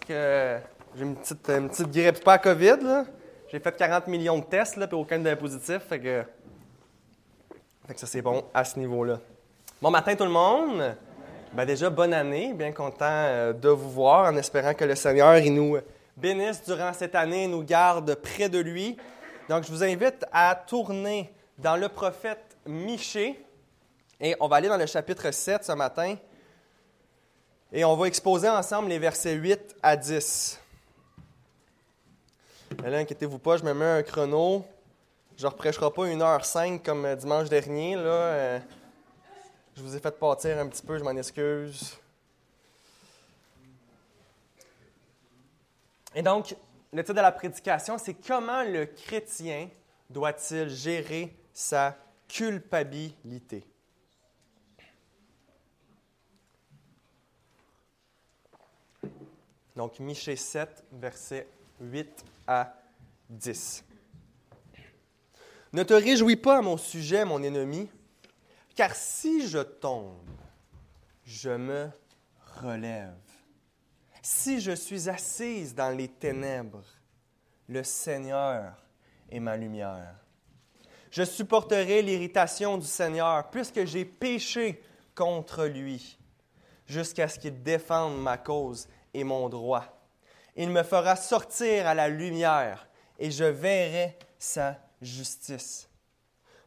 que j'ai une petite, grippe, pas à COVID. J'ai fait 40 millions de tests, puis aucun n'est positif. Fait que, fait que ça, c'est bon à ce niveau-là. Bon matin, tout le monde. Ben déjà, bonne année. Bien content euh, de vous voir, en espérant que le Seigneur nous bénisse durant cette année et nous garde près de lui. Donc, je vous invite à tourner dans le prophète Michée. Et on va aller dans le chapitre 7 ce matin. Et on va exposer ensemble les versets 8 à 10. Et là, inquiétez-vous pas, je me mets un chrono. Je ne pas 1h05 comme euh, dimanche dernier. Là. Euh, je vous ai fait pâtir un petit peu, je m'en excuse. Et donc, le titre de la prédication, c'est Comment le chrétien doit-il gérer sa culpabilité? Donc, Michée 7, versets 8 à 10. Ne te réjouis pas à mon sujet, mon ennemi, car si je tombe, je me relève. Si je suis assise dans les ténèbres, le Seigneur est ma lumière. Je supporterai l'irritation du Seigneur, puisque j'ai péché contre lui, jusqu'à ce qu'il défende ma cause et mon droit. Il me fera sortir à la lumière et je verrai sa justice.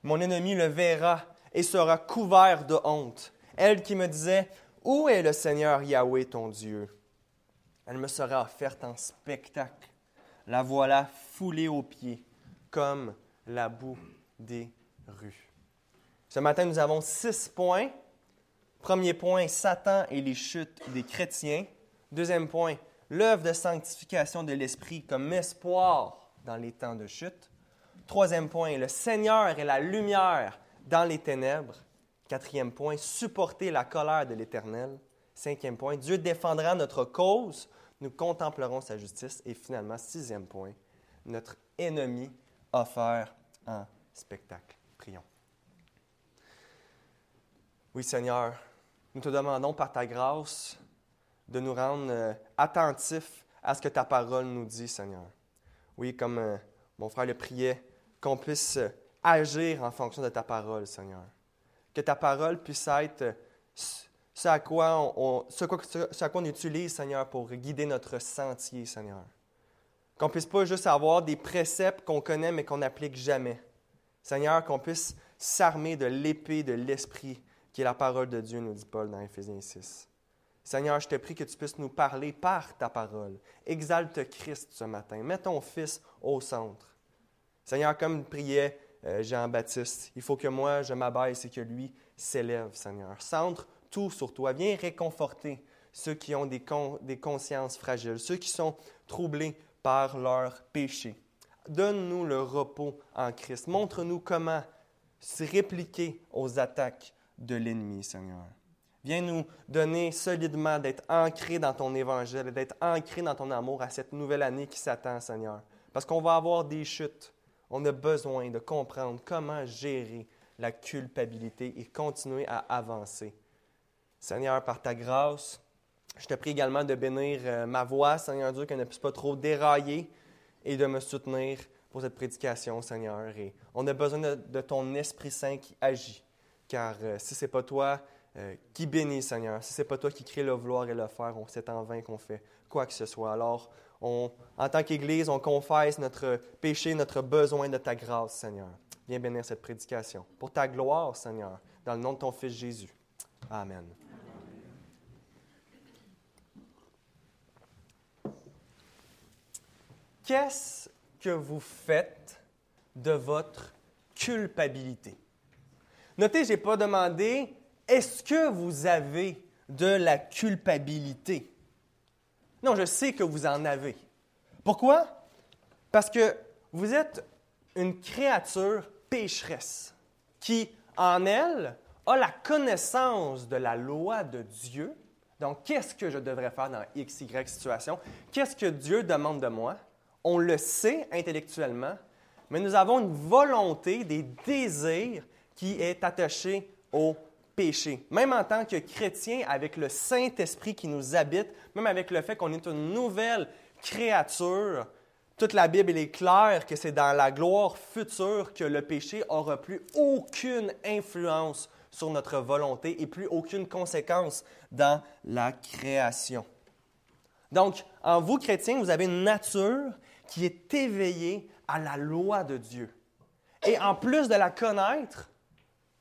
Mon ennemi le verra et sera couvert de honte. Elle qui me disait, Où est le Seigneur Yahweh ton Dieu? Elle me sera offerte en spectacle. La voilà foulée aux pieds, comme la boue des rues. Ce matin, nous avons six points. Premier point, Satan et les chutes des chrétiens. Deuxième point, l'œuvre de sanctification de l'Esprit comme espoir dans les temps de chute. Troisième point, le Seigneur est la lumière dans les ténèbres. Quatrième point, supporter la colère de l'Éternel. Cinquième point, Dieu défendra notre cause, nous contemplerons sa justice. Et finalement, sixième point, notre ennemi offert en spectacle. Prions. Oui, Seigneur, nous te demandons par ta grâce de nous rendre euh, attentifs à ce que ta parole nous dit, Seigneur. Oui, comme euh, mon frère le priait, qu'on puisse euh, agir en fonction de ta parole, Seigneur. Que ta parole puisse être ce à quoi on, ce à utilise, Seigneur, pour guider notre sentier, Seigneur. Qu'on puisse pas juste avoir des préceptes qu'on connaît mais qu'on n'applique jamais. Seigneur, qu'on puisse s'armer de l'épée de l'Esprit qui est la parole de Dieu, nous dit Paul dans Éphésiens 6. Seigneur, je te prie que tu puisses nous parler par ta parole. Exalte Christ ce matin. Mets ton Fils au centre. Seigneur, comme priait euh, Jean-Baptiste, il faut que moi je m'abaisse et que lui s'élève, Seigneur. Centre tout sur toi. Viens réconforter ceux qui ont des, des consciences fragiles, ceux qui sont troublés par leurs péchés. Donne-nous le repos en Christ. Montre-nous comment se répliquer aux attaques de l'ennemi, Seigneur. Viens nous donner solidement d'être ancrés dans ton évangile, d'être ancrés dans ton amour à cette nouvelle année qui s'attend, Seigneur. Parce qu'on va avoir des chutes. On a besoin de comprendre comment gérer la culpabilité et continuer à avancer. Seigneur, par ta grâce, je te prie également de bénir euh, ma voix, Seigneur Dieu, qu'elle ne puisse pas trop dérailler et de me soutenir pour cette prédication, Seigneur. Et on a besoin de, ton Esprit Saint qui agit. Car euh, si ce n'est pas toi, euh, qui bénit, Seigneur? Si ce n'est pas toi qui crée le vouloir et le faire, c'est en vain qu'on fait quoi que ce soit. Alors, on, en tant qu'Église, on confesse notre péché, notre besoin de ta grâce, Seigneur. Viens bénir cette prédication. Pour ta gloire, Seigneur, dans le nom de ton Fils Jésus. Amen. Qu'est-ce que vous faites de votre culpabilité? Notez, je n'ai pas demandé est-ce que vous avez de la culpabilité? Non, je sais que vous en avez. Pourquoi? Parce que vous êtes une créature pécheresse qui, en elle, a la connaissance de la loi de Dieu. Donc, qu'est-ce que je devrais faire dans X, Y situation? Qu'est-ce que Dieu demande de moi? On le sait intellectuellement, mais nous avons une volonté, des désirs qui est attachée au péché. Même en tant que chrétien, avec le Saint-Esprit qui nous habite, même avec le fait qu'on est une nouvelle créature, toute la Bible est claire que c'est dans la gloire future que le péché aura plus aucune influence sur notre volonté et plus aucune conséquence dans la création. Donc, en vous, chrétiens, vous avez une nature qui est éveillée à la loi de Dieu. Et en plus de la connaître,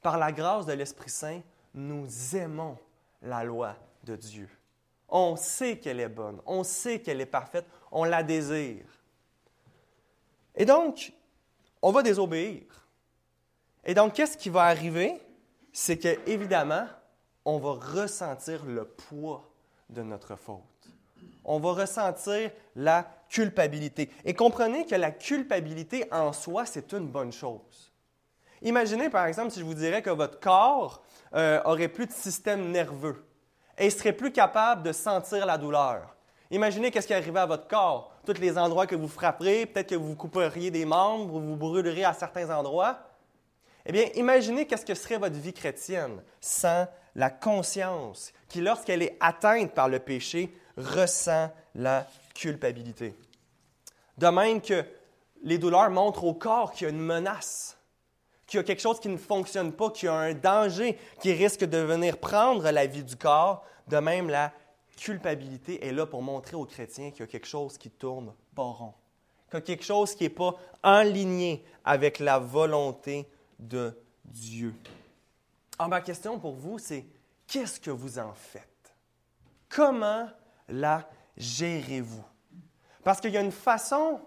par la grâce de l'Esprit Saint, nous aimons la loi de Dieu. On sait qu'elle est bonne, on sait qu'elle est parfaite, on la désire. Et donc, on va désobéir. Et donc, qu'est-ce qui va arriver? C'est que, évidemment, on va ressentir le poids de notre faute. On va ressentir la culpabilité. Et comprenez que la culpabilité en soi, c'est une bonne chose. Imaginez, par exemple, si je vous dirais que votre corps euh, aurait plus de système nerveux et serait plus capable de sentir la douleur. Imaginez qu'est-ce qui arriverait à votre corps. Tous les endroits que vous frapperez, peut-être que vous couperiez des membres ou vous brûlerez à certains endroits. Eh bien, imaginez qu'est-ce que serait votre vie chrétienne sans la conscience qui, lorsqu'elle est atteinte par le péché, ressent la culpabilité. De même que les douleurs montrent au corps qu'il y a une menace, qu'il y a quelque chose qui ne fonctionne pas, qu'il y a un danger qui risque de venir prendre la vie du corps, de même la culpabilité est là pour montrer aux chrétiens qu'il y a quelque chose qui tourne pas rond, qu'il y a quelque chose qui n'est pas aligné avec la volonté de Dieu. Alors, ma question pour vous, c'est qu'est-ce que vous en faites? Comment la gérez-vous? Parce qu'il y a une façon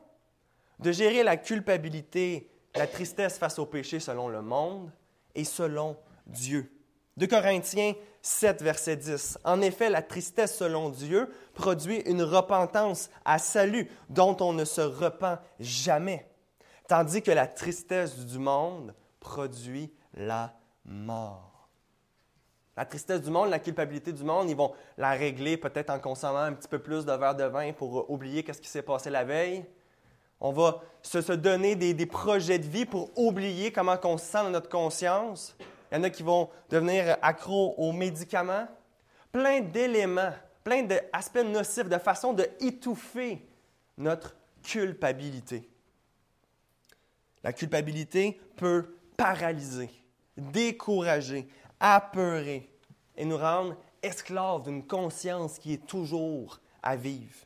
de gérer la culpabilité, la tristesse face au péché selon le monde et selon Dieu. De Corinthiens 7, verset 10. En effet, la tristesse selon Dieu produit une repentance à salut dont on ne se repent jamais, tandis que la tristesse du monde produit la mort. La tristesse du monde, la culpabilité du monde, ils vont la régler peut-être en consommant un petit peu plus de verre de vin pour oublier ce qui s'est passé la veille. On va se, donner des, projets de vie pour oublier comment on se sent dans notre conscience. Il y en a qui vont devenir accros aux médicaments. Plein d'éléments, plein d'aspects nocifs, de façon de étouffer notre culpabilité. La culpabilité peut paralyser, décourager, apeurer et nous rendre esclaves d'une conscience qui est toujours à vivre.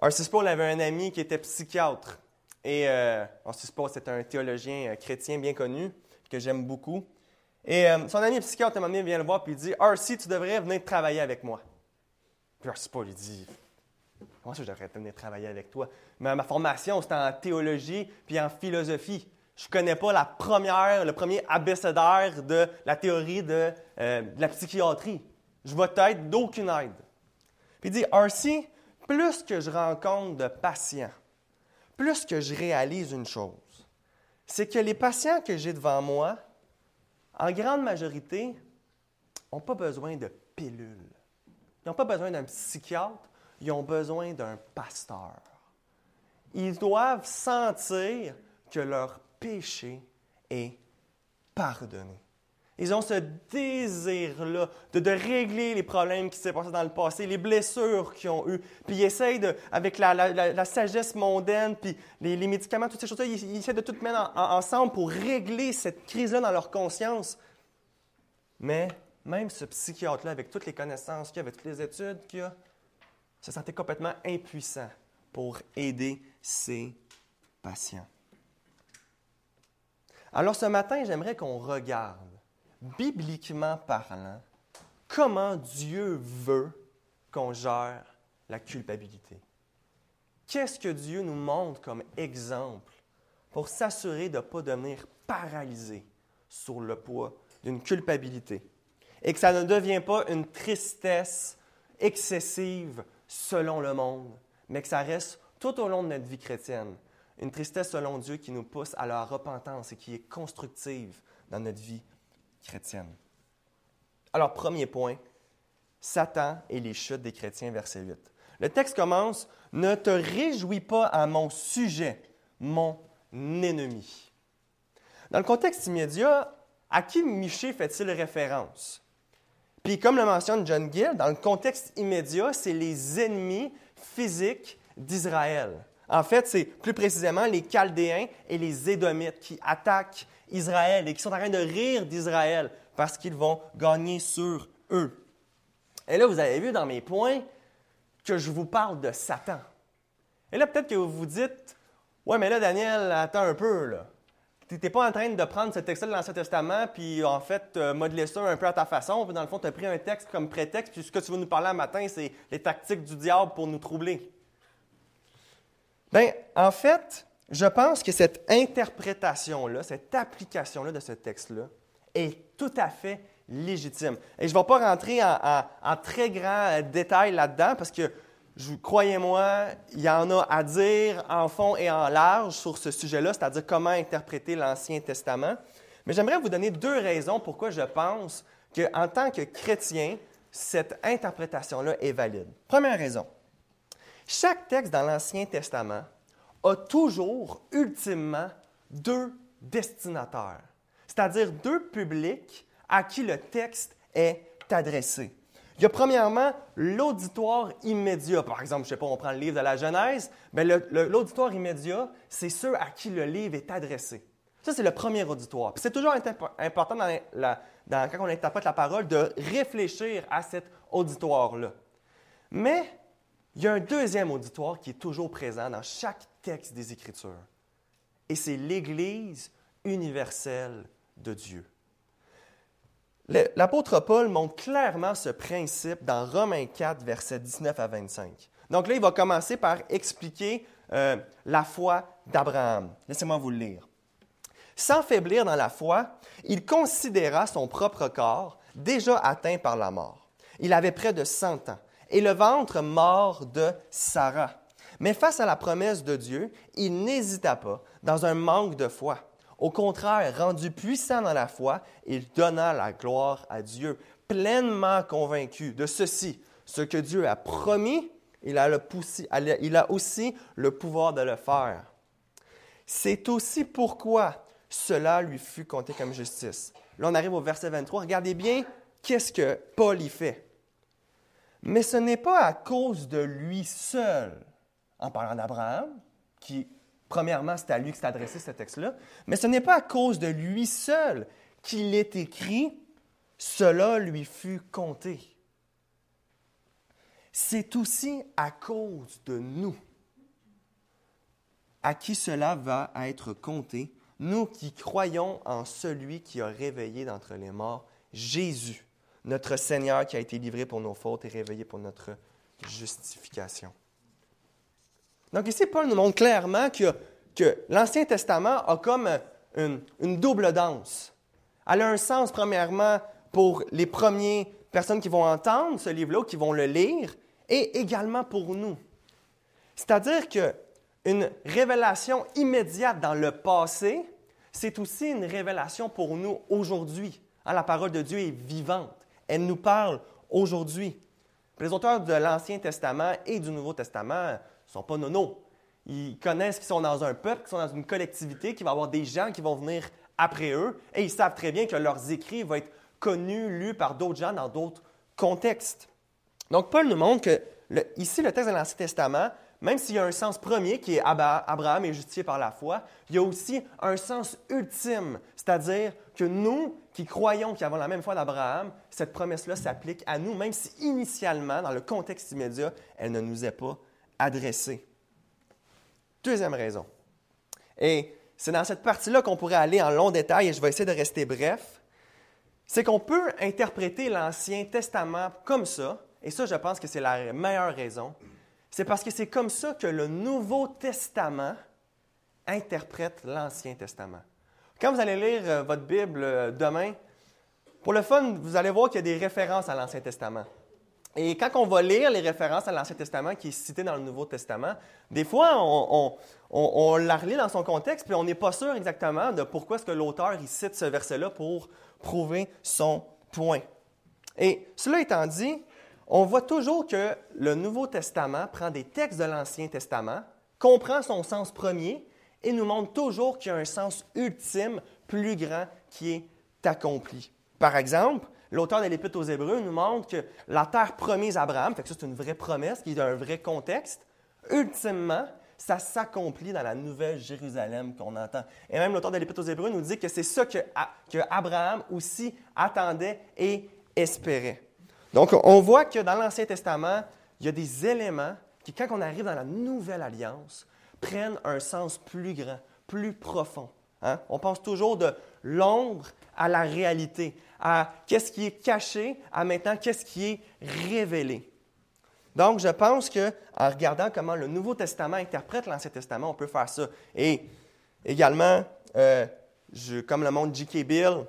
R.C. Paul avait un ami qui était psychiatre. Et euh, R.C. Paul, c'est un théologien euh, chrétien bien connu, que j'aime beaucoup. Et euh, son ami psychiatre, à un moment donné, vient le voir et il dit R.C., tu devrais venir travailler avec moi. Puis R.C. Paul, il dit Comment ça, je devrais venir travailler avec toi Mais ma formation, c'était en théologie puis en philosophie je ne connais pas la première, le premier abécédaire de la théorie de, euh, la psychiatrie. Je vais être d'aucune aide. Puis il dit, R.C., plus que je rencontre de patients, plus que je réalise une chose, c'est que les patients que j'ai devant moi, en grande majorité, n'ont pas besoin de pilules. Ils n'ont pas besoin d'un psychiatre, ils ont besoin d'un pasteur. Ils doivent sentir que leur péché est pardonné. Ils ont ce désir-là de, régler les problèmes qui s'est passés dans le passé, les blessures qu'ils ont eues. Puis ils essayent, de, avec la, sagesse mondaine, puis les, médicaments, toutes ces choses-là, ils, essaient de tout mettre ensemble pour régler cette crise-là dans leur conscience. Mais même ce psychiatre-là, avec toutes les connaissances qu'il a, avec toutes les études qu'il a, se sentait complètement impuissant pour aider ses patients. Alors ce matin, j'aimerais qu'on regarde, bibliquement parlant, comment Dieu veut qu'on gère la culpabilité. Qu'est-ce que Dieu nous montre comme exemple pour s'assurer de ne pas devenir paralysé sur le poids d'une culpabilité et que ça ne devient pas une tristesse excessive selon le monde, mais que ça reste tout au long de notre vie chrétienne une tristesse selon Dieu qui nous pousse à la repentance et qui est constructive dans notre vie chrétienne. Alors, premier point, Satan et les chutes des chrétiens, verset 8. Le texte commence Ne te réjouis pas à mon sujet, mon ennemi. Dans le contexte immédiat, à qui Miché fait-il référence? Puis comme le mentionne John Gill, dans le contexte immédiat, c'est les ennemis physiques d'Israël. En fait, c'est plus précisément les Chaldéens et les Édomites qui attaquent Israël et qui sont en train de rire d'Israël parce qu'ils vont gagner sur eux. Et là, vous avez vu dans mes points que je vous parle de Satan. Et là, peut-être que vous vous dites, ouais, mais là, Daniel, attends un peu, là. Tu n'es pas en train de prendre ce texte-là de l'Ancien Testament, puis en fait, modeler ça un peu à ta façon. Puis dans le fond, tu as pris un texte comme prétexte, puis ce que tu veux nous parler un matin, c'est les tactiques du diable pour nous troubler. Bien, en fait, je pense que cette interprétation-là, cette application-là de ce texte-là est tout à fait légitime. Et je ne vais pas rentrer en, très grand détail là-dedans parce que, croyez-moi, il y en a à dire en fond et en large sur ce sujet-là, c'est-à-dire comment interpréter l'Ancien Testament. Mais j'aimerais vous donner deux raisons pourquoi je pense qu'en tant que chrétien, cette interprétation-là est valide. Première raison, chaque texte dans l'Ancien Testament a toujours, ultimement, deux destinataires, c'est-à-dire deux publics à qui le texte est adressé. Il y a premièrement l'auditoire immédiat. Par exemple, je ne sais pas, on prend le livre de la Genèse, mais l'auditoire immédiat, c'est ceux à qui le livre est adressé. Ça, c'est le premier auditoire. c'est toujours important quand on interprète la parole de réfléchir à cet auditoire-là. Mais il y a un deuxième auditoire qui est toujours présent dans chaque des Écritures. Et c'est l'Église universelle de Dieu. L'apôtre Paul montre clairement ce principe dans Romains 4, versets 19 à 25. Donc là, il va commencer par expliquer euh, la foi d'Abraham. Laissez-moi vous le lire. Sans faiblir dans la foi, il considéra son propre corps déjà atteint par la mort. Il avait près de 100 ans et le ventre mort de Sarah. Mais face à la promesse de Dieu, il n'hésita pas dans un manque de foi au contraire, rendu puissant dans la foi, il donna la gloire à Dieu, pleinement convaincu de ceci, ce que Dieu a promis, il a, aussi le pouvoir de le faire. C'est aussi pourquoi cela lui fut compté comme justice. Là, on arrive au verset 23. Regardez bien qu'est-ce que Paul y fait. Mais ce n'est pas à cause de lui seul, en parlant d'Abraham, qui Premièrement, c'est à lui que s'est adressé ce texte-là. Mais ce n'est pas à cause de lui seul qu'il est écrit, cela lui fut compté. C'est aussi à cause de nous à qui cela va être compté, nous qui croyons en celui qui a réveillé d'entre les morts, Jésus, notre Seigneur qui a été livré pour nos fautes et réveillé pour notre justification. Donc ici, Paul nous montre clairement que, que l'Ancien Testament a comme une, une, double danse. Elle a un sens, premièrement, pour les premières personnes qui vont entendre ce livre-là, qui vont le lire, et également pour nous. C'est-à-dire qu'une révélation immédiate dans le passé, c'est aussi une révélation pour nous aujourd'hui. Hein, la parole de Dieu est vivante. Elle nous parle aujourd'hui. Les auteurs de l'Ancien Testament et du Nouveau Testament ne sont pas nonos. Ils connaissent qu'ils sont dans un peuple, qu'ils sont dans une collectivité, qu'il va y avoir des gens qui vont venir après eux, et ils savent très bien que leurs écrits vont être connus, lus par d'autres gens dans d'autres contextes. Donc, Paul nous montre que ici, le texte de l'Ancien Testament, même s'il y a un sens premier qui est Abraham est justifié par la foi, il y a aussi un sens ultime, c'est-à-dire que nous qui croyons qui avons la même foi d'Abraham, cette promesse-là s'applique à nous, même si initialement, dans le contexte immédiat, elle ne nous est pas adressé. Deuxième raison. Et c'est dans cette partie-là qu'on pourrait aller en long détail et je vais essayer de rester bref. C'est qu'on peut interpréter l'Ancien Testament comme ça, et ça, je pense que c'est la meilleure raison. C'est parce que c'est comme ça que le Nouveau Testament interprète l'Ancien Testament. Quand vous allez lire euh, votre Bible euh, demain, pour le fun, vous allez voir qu'il y a des références à l'Ancien Testament. Et quand on va lire les références à l'Ancien Testament qui est cité dans le Nouveau Testament, des fois, on, la relit dans son contexte, puis on n'est pas sûr exactement de pourquoi est-ce que l'auteur cite ce verset-là pour prouver son point. Et cela étant dit, on voit toujours que le Nouveau Testament prend des textes de l'Ancien Testament, comprend son sens premier et nous montre toujours qu'il y a un sens ultime plus grand qui est accompli. Par exemple, l'auteur de l'Épître aux Hébreux nous montre que la terre promise à Abraham, fait que c'est une vraie promesse qui est un vrai contexte, ultimement, ça s'accomplit dans la nouvelle Jérusalem qu'on entend. Et même l'auteur de l'Épître aux Hébreux nous dit que c'est ça que, que Abraham aussi attendait et espérait. Donc, on voit que dans l'Ancien Testament, il y a des éléments qui, quand on arrive dans la nouvelle alliance, prennent un sens plus grand, plus profond. Hein? On pense toujours de l'ombre à la réalité, à qu'est-ce qui est caché, à maintenant qu'est-ce qui est révélé. Donc, je pense qu'en regardant comment le Nouveau Testament interprète l'Ancien Testament, on peut faire ça. Et également, euh, comme le montre J.K. Bill,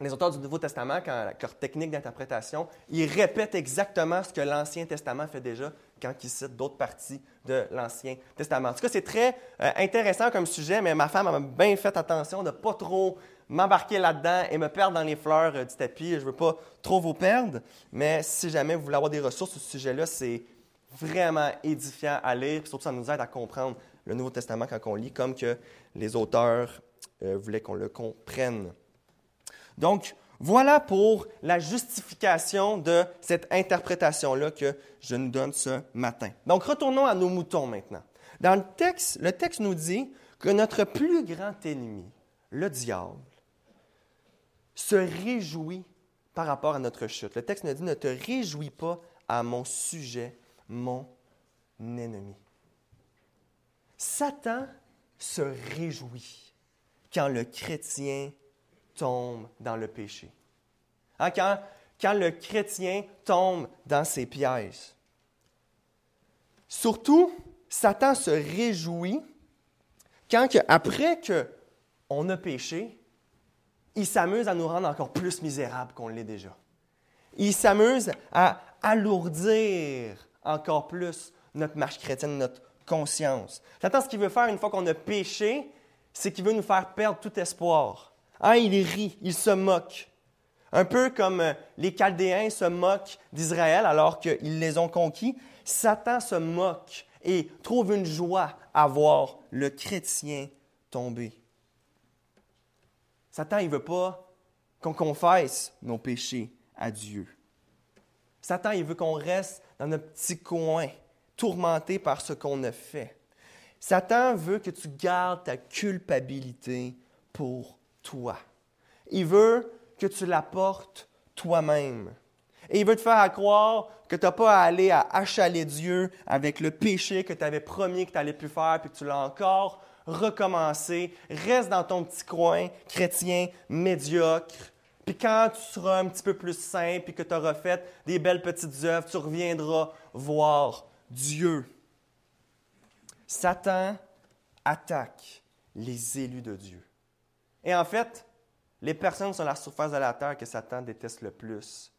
les auteurs du Nouveau Testament, quand leur technique d'interprétation, ils répètent exactement ce que l'Ancien Testament fait déjà quand ils citent d'autres parties de l'Ancien Testament. En tout cas, c'est très euh, intéressant comme sujet, mais ma femme a bien fait attention de ne pas trop m'embarquer là-dedans et me perdre dans les fleurs euh, du tapis. Je ne veux pas trop vous perdre, mais si jamais vous voulez avoir des ressources sur ce sujet-là, c'est vraiment édifiant à lire, puis surtout ça nous aide à comprendre le Nouveau Testament quand on lit, comme que les auteurs euh, voulaient qu'on le comprenne. Donc, voilà pour la justification de cette interprétation-là que je nous donne ce matin. Donc, retournons à nos moutons maintenant. Dans le texte, le texte nous dit que notre plus grand ennemi, le diable, se réjouit par rapport à notre chute. Le texte nous dit ne te réjouis pas à mon sujet, mon ennemi. Satan se réjouit quand le chrétien tombe dans le péché. Hein, quand, quand le chrétien tombe dans ses pièges. Surtout, Satan se réjouit quand, après qu'on a péché, il s'amuse à nous rendre encore plus misérables qu'on l'est déjà. Il s'amuse à alourdir encore plus notre marche chrétienne, notre conscience. Satan, ce qu'il veut faire une fois qu'on a péché, c'est qu'il veut nous faire perdre tout espoir. Ah, il rit, il se moque. Un peu comme euh, les Chaldéens se moquent d'Israël alors qu'ils les ont conquis, Satan se moque et trouve une joie à voir le chrétien tomber. Satan, il ne veut pas qu'on confesse nos péchés à Dieu. Satan, il veut qu'on reste dans notre petit coin, tourmenté par ce qu'on a fait. Satan veut que tu gardes ta culpabilité pour toi. Il veut que tu la portes toi-même. Et il veut te faire croire que tu n'as pas à aller à achaler Dieu avec le péché que tu avais promis que tu allais plus faire, puis que tu l'as encore recommencé. Reste dans ton petit coin chrétien médiocre. Puis quand tu seras un petit peu plus saint, puis que tu auras fait des belles petites œuvres, tu reviendras voir Dieu. Satan attaque les élus de Dieu. Et en fait, les personnes sur la surface de la terre que Satan déteste le plus,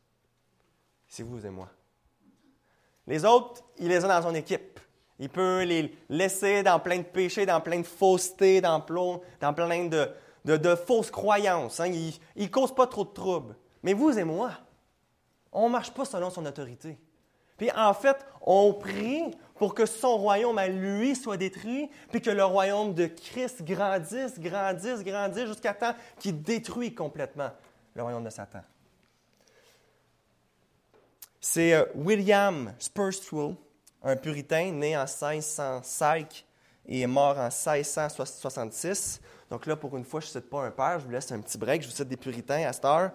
c'est vous et moi. Les autres, il les a dans son équipe. Il peut les laisser dans plein de péchés, dans plein de faussetés, dans plein, de, fausses croyances. Hein. Il ne cause pas trop de troubles. Mais vous et moi, on ne marche pas selon son autorité. Puis en fait, on prie pour que son royaume à lui soit détruit, puis que le royaume de Christ grandisse, grandisse, grandisse, jusqu'à temps qu'il détruit complètement le royaume de Satan. C'est euh, William Spurstrell, un puritain né en 1605 et mort en 1666. Donc là, pour une fois, je ne cite pas un père, je vous laisse un petit break, je vous cite des puritains à cette heure.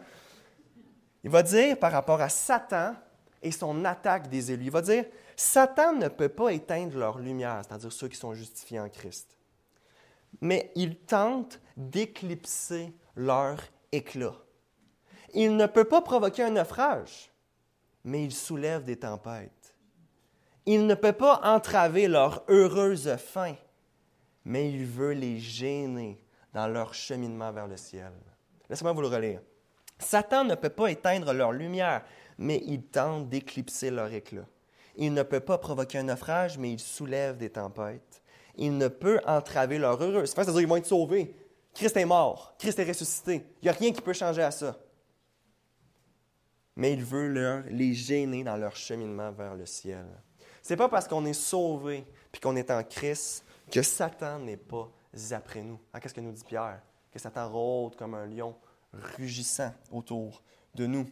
Il va dire par rapport à Satan et son attaque des élus, il va dire Satan ne peut pas éteindre leur lumière, c'est-à-dire ceux qui sont justifiés en Christ. Mais il tente d'éclipser leur éclat. Il ne peut pas provoquer un naufrage, mais il soulève des tempêtes. Il ne peut pas entraver leur heureuse fin, mais il veut les gêner dans leur cheminement vers le ciel. Laissez-moi vous le relire. Satan ne peut pas éteindre leur lumière, mais il tente d'éclipser leur éclat. Il ne peut pas provoquer un naufrage, mais il soulève des tempêtes. Il ne peut entraver leur heureux. C'est-à-dire qu'ils vont être sauvés. Christ est mort. Christ est ressuscité. Il n'y a rien qui peut changer à ça. Mais il veut leur, les gêner dans leur cheminement vers le ciel. C'est pas parce qu'on est sauvé puis qu'on est en Christ que Satan n'est pas après nous. Hein, qu'est-ce que nous dit Pierre? Que Satan rôde comme un lion rugissant autour de nous.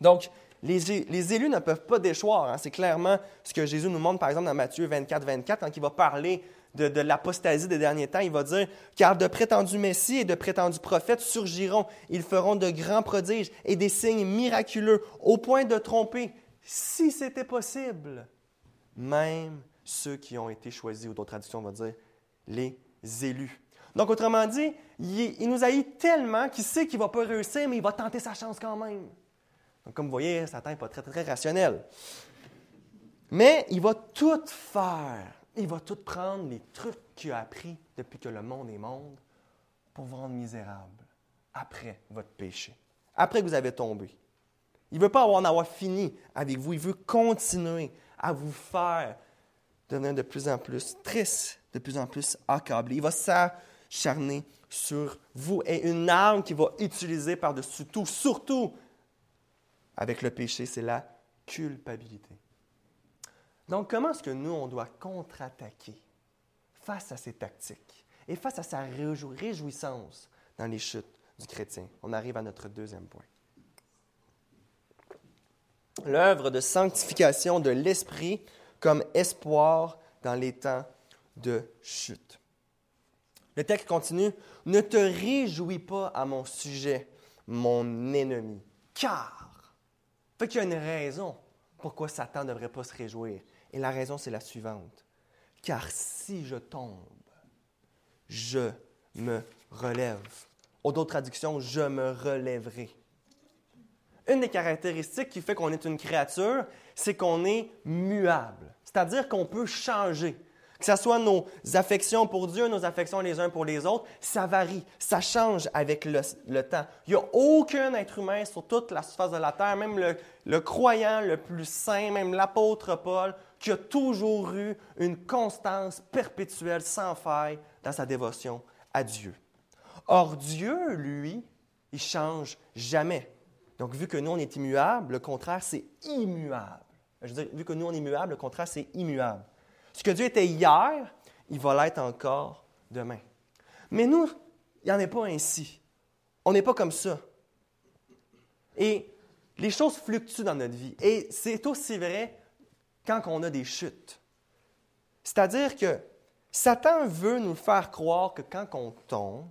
Donc, les, les élus ne peuvent pas déchoir. Hein. C'est clairement ce que Jésus nous montre, par exemple, dans Matthieu 24, 24, quand il va parler de, de l'apostasie des derniers temps. Il va dire Car de prétendus messies et de prétendus prophètes surgiront. Ils feront de grands prodiges et des signes miraculeux, au point de tromper, si c'était possible, même ceux qui ont été choisis, ou d'autres traductions, on va dire, les élus. Donc, autrement dit, il, nous haït tellement qu'il sait qu'il ne va pas réussir, mais il va tenter sa chance quand même. Donc, comme vous voyez, Satan n'est pas très, très rationnel. Mais il va tout faire. Il va tout prendre les trucs qu'il a appris depuis que le monde est monde pour vous rendre misérable après votre péché, après que vous avez tombé. Il ne veut pas en avoir fini avec vous. Il veut continuer à vous faire devenir de plus en plus triste, de plus en plus accablé. Il va s'acharner sur vous. Et une arme qu'il va utiliser par-dessus tout, surtout avec le péché, c'est la culpabilité. Donc, comment est-ce que nous, on doit contre-attaquer face à ces tactiques et face à sa réjouissance dans les chutes du chrétien? On arrive à notre deuxième point. L'œuvre de sanctification de l'esprit comme espoir dans les temps de chute. Le texte continue, Ne te réjouis pas à mon sujet, mon ennemi, car. Fait qu'il y a une raison pourquoi Satan ne devrait pas se réjouir. Et la raison, c'est la suivante. Car si je tombe, je me relève. Ou d'autres traductions, je me relèverai. Une des caractéristiques qui fait qu'on est une créature, c'est qu'on est muable. C'est-à-dire qu'on peut changer. Que ce soit nos affections pour Dieu, nos affections les uns pour les autres, ça varie, ça change avec le, temps. Il n'y a aucun être humain sur toute la surface de la terre, même le, le croyant le plus saint, même l'apôtre Paul, qui a toujours eu une constance perpétuelle sans faille dans sa dévotion à Dieu. Or, Dieu, lui, il change jamais. Donc, vu que nous, on est immuable, le contraire, c'est immuable. Je veux dire, vu que nous, on est immuable, le contraire, c'est immuable. Ce que Dieu était hier, il va l'être encore demain. Mais nous, il n'y en est pas ainsi. On n'est pas comme ça. Et les choses fluctuent dans notre vie. Et c'est aussi vrai quand on a des chutes. C'est-à-dire que Satan veut nous faire croire que quand on tombe,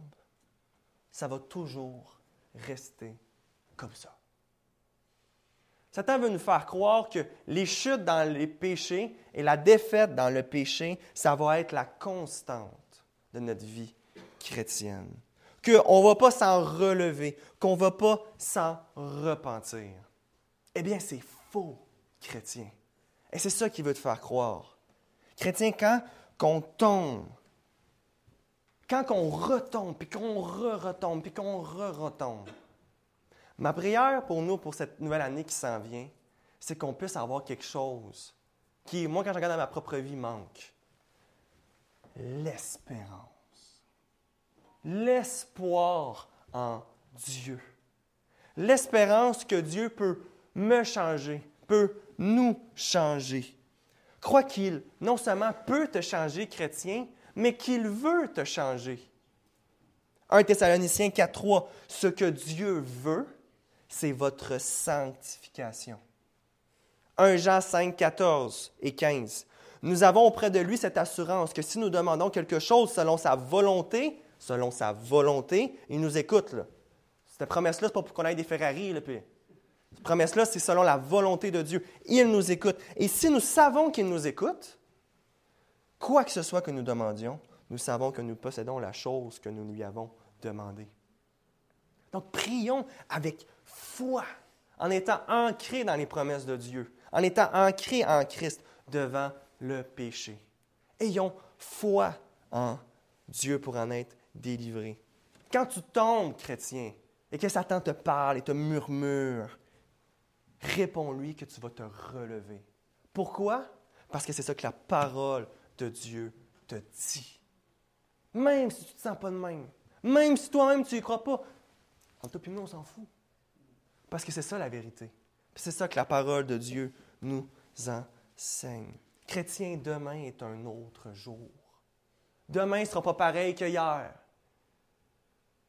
ça va toujours rester comme ça. Satan veut nous faire croire que les chutes dans les péchés et la défaite dans le péché, ça va être la constante de notre vie chrétienne. Qu'on ne va pas s'en relever, qu'on ne va pas s'en repentir. Eh bien, c'est faux, chrétien. Et c'est ça qu'il veut te faire croire. Chrétien, quand on tombe, quand on retombe, puis qu'on re-retombe, puis qu'on re-retombe, ma prière pour nous, pour cette nouvelle année qui s'en vient, c'est qu'on puisse avoir quelque chose qui, moi, quand je regarde à ma propre vie, manque. L'espérance. L'espoir en Dieu. L'espérance que Dieu peut me changer, peut nous changer. Crois qu'il non seulement peut te changer, chrétien, mais qu'il veut te changer. 1 Thessaloniciens 4.3, ce que Dieu veut, c'est votre sanctification. 1 Jean 5, 14 et 15. Nous avons auprès de lui cette assurance que si nous demandons quelque chose selon sa volonté, selon sa volonté, il nous écoute. Cette promesse-là, ce n'est pas pour qu'on ait des Ferrari. Puis cette promesse-là, c'est selon la volonté de Dieu. Il nous écoute. Et si nous savons qu'il nous écoute, quoi que ce soit que nous demandions, nous savons que nous possédons la chose que nous lui avons demandée. Donc, prions avec foi, en étant ancrés dans les promesses de Dieu, en étant ancrés en Christ devant le péché. Ayons foi en Dieu pour en être délivrés. Quand tu tombes, chrétien, et que Satan te parle et te murmure, réponds-lui que tu vas te relever. Pourquoi? Parce que c'est ça que la parole de Dieu te dit. Même si tu ne te sens pas de même, même si toi-même tu n'y crois pas, en tout cas, nous, on s'en fout. Parce que c'est ça la vérité. C'est ça que la parole de Dieu nous enseigne. Chrétien, demain est un autre jour. Demain ne sera pas pareil qu'hier.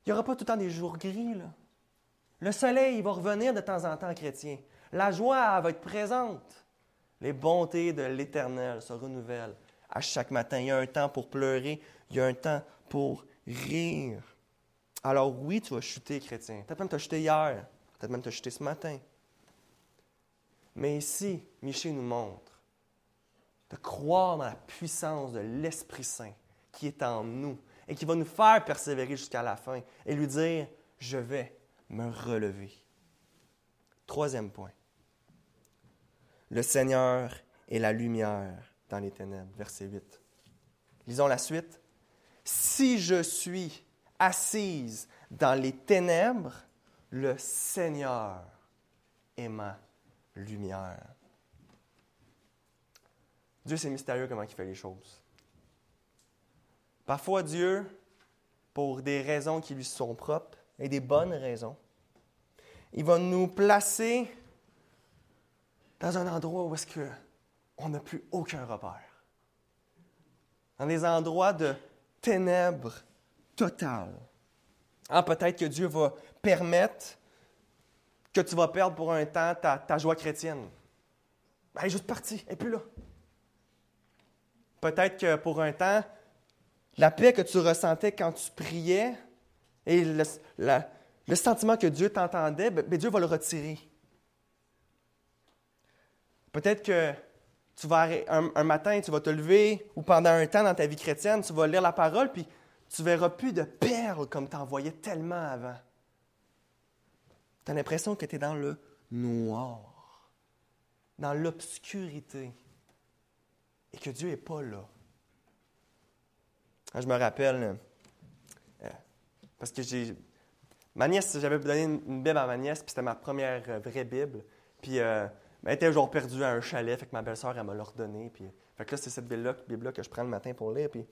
Il n'y aura pas tout le temps des jours gris. Le soleil va revenir de temps en temps, chrétien. La joie va être présente. Les bontés de l'Éternel se renouvellent à chaque matin. Il y a un temps pour pleurer, il y a un temps pour rire. Alors oui, tu vas chuter, chrétien. Peut-être même tu as chuté hier, peut-être même as chuté ce matin. Mais ici, Michel nous montre de croire dans la puissance de l'Esprit Saint qui est en nous et qui va nous faire persévérer jusqu'à la fin et lui dire, je vais me relever. Troisième point. Le Seigneur est la lumière dans les ténèbres. Verset 8. Lisons la suite. Si je suis assise dans les ténèbres, le Seigneur est ma lumière. Dieu, c'est mystérieux comment il fait les choses. Parfois, Dieu, pour des raisons qui lui sont propres et des bonnes raisons, il va nous placer dans un endroit où est-ce que on n'a plus aucun repère. Dans des endroits de ténèbres totales. Ah, peut-être que Dieu va permettre que tu vas perdre pour un temps ta, joie chrétienne. Ben, elle est juste partie, elle n'est plus là. Peut-être que pour un temps, la paix que tu ressentais quand tu priais et le, sentiment que Dieu t'entendait, ben, ben, Dieu va le retirer. Peut-être que tu vas un, matin, tu vas te lever ou pendant un temps dans ta vie chrétienne, tu vas lire la parole, puis tu verras plus de perles comme tu en voyais tellement avant. Tu as l'impression que tu es dans le noir, dans l'obscurité, et que Dieu n'est pas là. Je me rappelle, euh, parce que j'ai. Ma nièce, j'avais donné une Bible à ma nièce, puis c'était ma première euh, vraie Bible. Puis euh, elle était genre perdue à un chalet, fait que ma belle-sœur, elle m'a l'ordonné. Puis, fait que là, c'est cette Bible-là, que je prends le matin pour lire. Puis,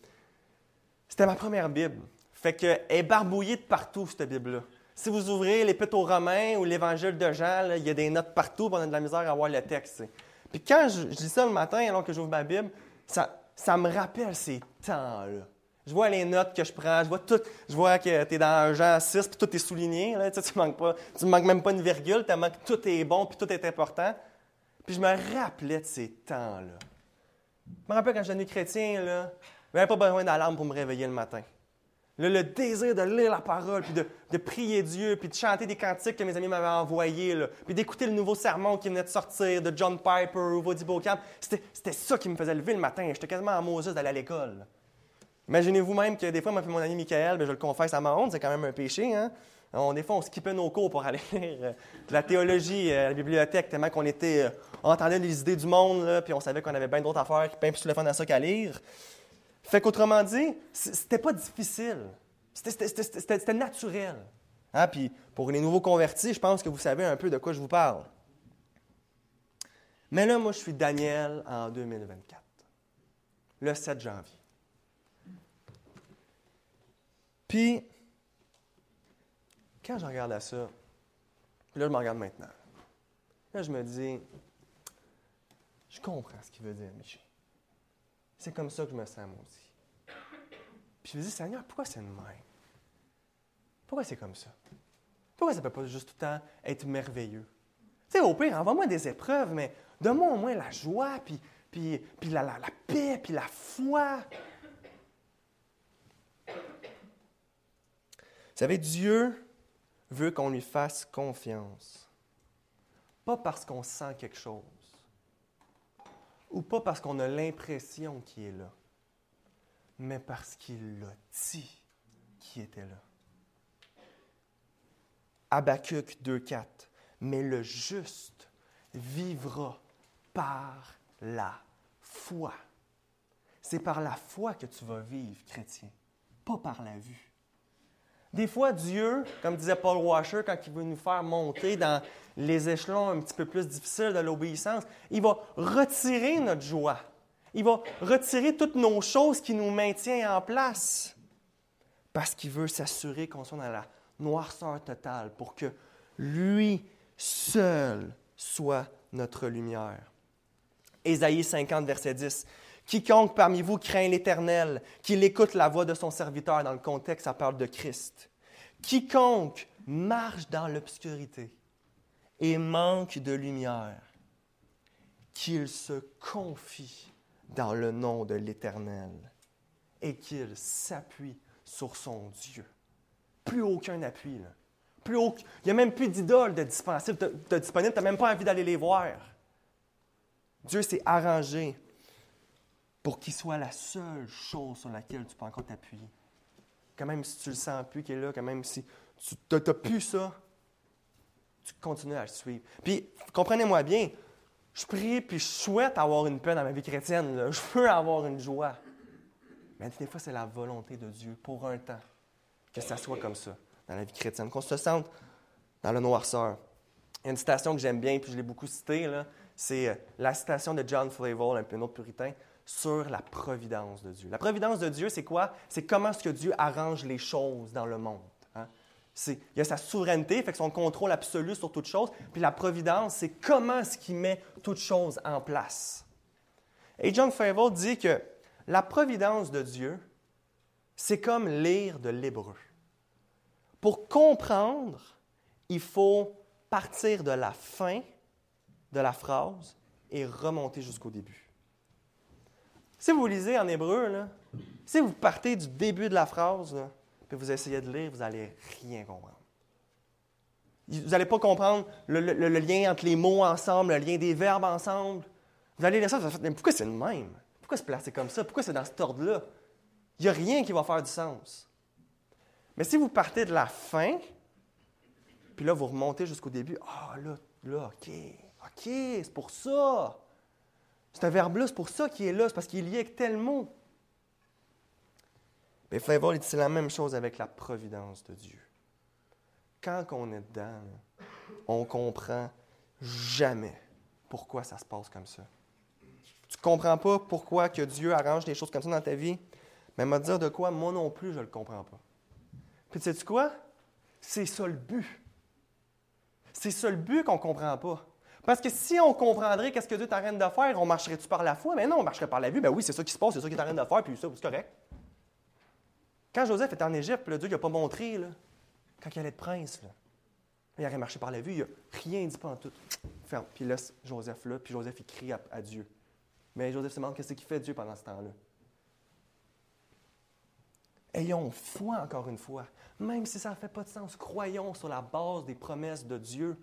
c'était ma première Bible. Fait qu'elle est barbouillée de partout, cette Bible-là. Si vous ouvrez l'Épître aux Romains ou l'Évangile de Jean, il y a des notes partout, on a de la misère à voir le texte. Puis quand je, lis ça le matin, alors que j'ouvre ma Bible, ça, me rappelle ces temps-là. Je vois les notes que je prends, je vois tout, je vois que tu es dans Jean 6, puis tout est souligné. Là, tu ne manques, tu manques même pas une virgule, tellement que tout est bon, puis tout est important. Puis je me rappelais de ces temps-là. Je me rappelle quand j'étais chrétien, là, je n'avais pas besoin d'alarme pour me réveiller le matin. le désir de lire la parole, puis de, prier Dieu, puis de chanter des cantiques que mes amis m'avaient envoyés, puis d'écouter le nouveau sermon qui venait de sortir de John Piper ou Woody Bocamp, c'était ça qui me faisait lever le matin. J'étais quasiment en Moses d'aller à l'école. Imaginez-vous même que des fois, mon ami Michael, ben, je le confesse à ma honte, c'est quand même un péché. Hein? Des fois, on skippait nos cours pour aller lire euh, de la théologie euh, à la bibliothèque, tellement qu'on était, euh, on entendait les idées du monde, puis on savait qu'on avait bien d'autres affaires, bien plus le fun à ça qu'à lire. Fait qu'autrement dit, c'était pas difficile. C'était naturel. Hein? Puis pour les nouveaux convertis, je pense que vous savez un peu de quoi je vous parle. Mais là, moi, je suis Daniel en 2024, le 7 janvier. Puis, quand je regarde à ça, puis là, je me regarde maintenant. Là, je me dis, je comprends ce qu'il veut dire, Michel. C'est comme ça que je me sens, moi aussi. Puis je me dis, Seigneur, pourquoi c'est le même? Pourquoi c'est comme ça? Pourquoi ça ne peut pas juste tout le temps être merveilleux? Tu sais, au pire, envoie-moi des épreuves, mais donne-moi au moins la joie, puis, puis, puis la, la, la paix, puis la foi. Vous savez, Dieu veut qu'on lui fasse confiance. Pas parce qu'on sent quelque chose, ou pas parce qu'on a l'impression qu'il est là, mais parce qu'il l'a dit qu'il était là. Habacuc 2.4. Mais le juste vivra par la foi. C'est par la foi que tu vas vivre, chrétien, pas par la vue. Des fois, Dieu, comme disait Paul Washer, quand il veut nous faire monter dans les échelons un petit peu plus difficiles de l'obéissance, il va retirer notre joie. Il va retirer toutes nos choses qui nous maintiennent en place. Parce qu'il veut s'assurer qu'on soit dans la noirceur totale pour que lui seul soit notre lumière. Ésaïe 50, verset 10. Quiconque parmi vous craint l'Éternel, qu'il écoute la voix de son serviteur dans le contexte, ça parle de Christ. Quiconque marche dans l'obscurité et manque de lumière, qu'il se confie dans le nom de l'Éternel et qu'il s'appuie sur son Dieu. Plus aucun appui. Là. Plus Il n'y a même plus d'idoles de disponibles. Tu n'as même pas envie d'aller les voir. Dieu s'est arrangé pour qu'il soit la seule chose sur laquelle tu peux encore t'appuyer. Quand même si tu le sens plus qu'il est là, quand même si tu n'as plus ça, tu continues à le suivre. Puis, comprenez-moi bien, je prie puis je souhaite avoir une paix dans ma vie chrétienne. Je veux avoir une joie. Mais des fois, c'est la volonté de Dieu pour un temps que ça soit comme ça dans la vie chrétienne, qu'on se sente dans le noirceur. Il y a une citation que j'aime bien, puis je l'ai beaucoup citée, c'est euh, la citation de John Flavel, un peu un autre puritain, sur la providence de Dieu. La providence de Dieu, c'est quoi? C'est comment est-ce que Dieu arrange les choses dans le monde. Hein? il y a sa souveraineté, fait que son contrôle absolu sur toute chose. Puis la providence, c'est comment est-ce qu'il met toute chose en place. Et John Flavel dit que la providence de Dieu, c'est comme lire de l'hébreu. Pour comprendre, il faut partir de la fin de la phrase et remonter jusqu'au début. Si vous lisez en hébreu, si vous partez du début de la phrase, puis vous essayez de lire, vous n'allez rien comprendre. Vous n'allez pas comprendre le, lien entre les mots ensemble, le lien des verbes ensemble. Vous allez lire ça, vous allez mais pourquoi c'est le même? Pourquoi c'est placé comme ça? Pourquoi c'est dans cet ordre-là? Il n'y a rien qui va faire du sens. Mais si vous partez de la fin, puis là, vous remontez jusqu'au début, ah, là, là, OK, OK, c'est pour ça. C'est un verbe-là, c'est pour ça qu'il est là, c'est parce qu'il est lié avec tel mot. Mais dit c'est la même chose avec la providence de Dieu. Quand on est dedans, on comprend jamais pourquoi ça se passe comme ça. Tu ne comprends pas pourquoi que Dieu arrange des choses comme ça dans ta vie, mais me dire de quoi, moi non plus, je ne le comprends pas. Puis tu sais quoi? C'est ça le but. C'est ça le but qu'on ne comprend pas. Parce que si on comprendrait qu'est-ce que Dieu train de faire, on marcherait-tu par la foi? Mais non, on marcherait par la vue. Ben oui, c'est ça qui se passe, c'est ça qu'il train de faire, puis ça, c'est correct. Quand Joseph était en Égypte, Dieu n'a pas montré, là, quand il allait être prince, là, il aurait marché par la vue, il n'a rien dit pas en tout. Ferme. Puis il laisse Joseph là, puis Joseph, il crie à, à Dieu. Mais Joseph se demande qu'est-ce qu'il fait Dieu pendant ce temps-là? Ayons foi encore une fois, même si ça ne fait pas de sens. Croyons sur la base des promesses de Dieu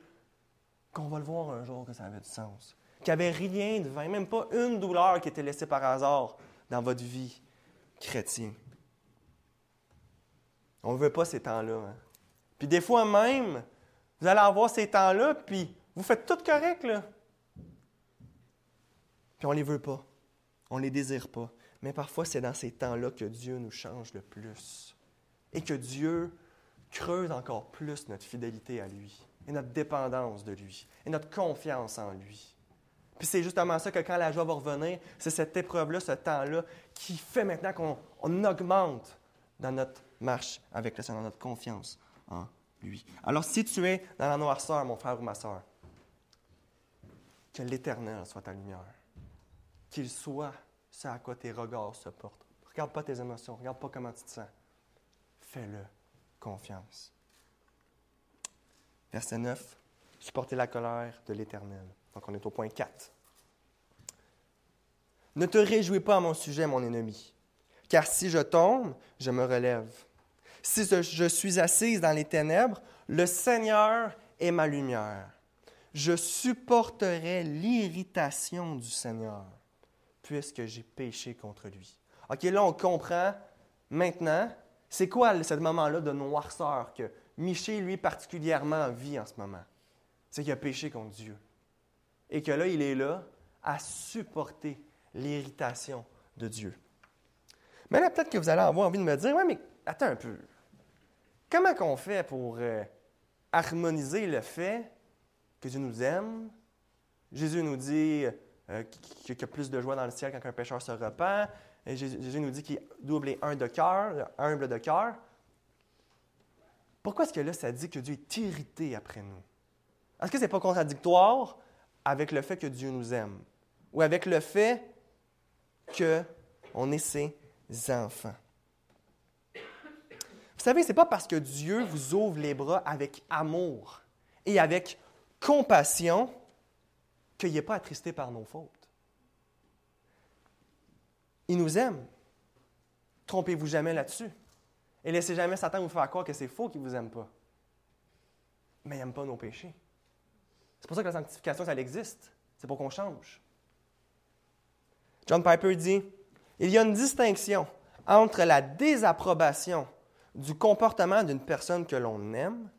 qu'on va le voir un jour que ça avait du sens. Qu'il n'y avait rien de même pas une douleur qui était laissée par hasard dans votre vie chrétienne. On ne veut pas ces temps-là. Hein. Puis des fois même, vous allez avoir ces temps-là, puis vous faites tout correct, là. Puis on ne les veut pas. On ne les désire pas. Mais parfois, c'est dans ces temps-là que Dieu nous change le plus. Et que Dieu creuse encore plus notre fidélité à lui, et notre dépendance de lui, et notre confiance en lui. Puis c'est justement ça que quand la joie va revenir, c'est cette épreuve-là, ce temps-là, qui fait maintenant qu'on augmente dans notre marche avec le Seigneur, dans notre confiance en lui. Alors si tu es dans la noirceur, mon frère ou ma soeur, que l'Éternel soit ta lumière, qu'il soit c'est à quoi tes regards se portent. Regarde pas tes émotions, regarde pas comment tu te sens. Fais-le confiance. Verset 9. Supporter la colère de l'Éternel. Donc on est au point 4. Ne te réjouis pas à mon sujet, mon ennemi, car si je tombe, je me relève. Si je suis assise dans les ténèbres, le Seigneur est ma lumière. Je supporterai l'irritation du Seigneur puisque j'ai péché contre lui. OK, là, on comprend maintenant, c'est quoi ce moment-là de noirceur que Miché, lui, particulièrement vit en ce moment? C'est qu'il a péché contre Dieu. Et que là, il est là à supporter l'irritation de Dieu. Mais là, peut-être que vous allez avoir envie de me dire, ouais, mais attends un peu. Comment qu'on fait pour euh, harmoniser le fait que Dieu nous aime? Jésus nous dit, euh, qu'il y a plus de joie dans le ciel quand un pécheur se repent. Jésus nous dit qu'il double et un de cœur, humble de cœur. Pourquoi est-ce que là, ça dit que Dieu est irrité après nous? Est-ce que ce n'est pas contradictoire avec le fait que Dieu nous aime? Ou avec le fait qu'on est ses enfants? Vous savez, ce n'est pas parce que Dieu vous ouvre les bras avec amour et avec compassion qu'il n'est pas attristé par nos fautes. Il nous aime. Trompez-vous jamais là-dessus. Et laissez jamais Satan vous faire croire que c'est faux qu'il ne vous aime pas. Mais il n'aime pas nos péchés. C'est pour ça que la sanctification, ça existe. C'est pour qu'on change. John Piper dit Il y a une distinction entre la désapprobation du comportement d'une personne que l'on aime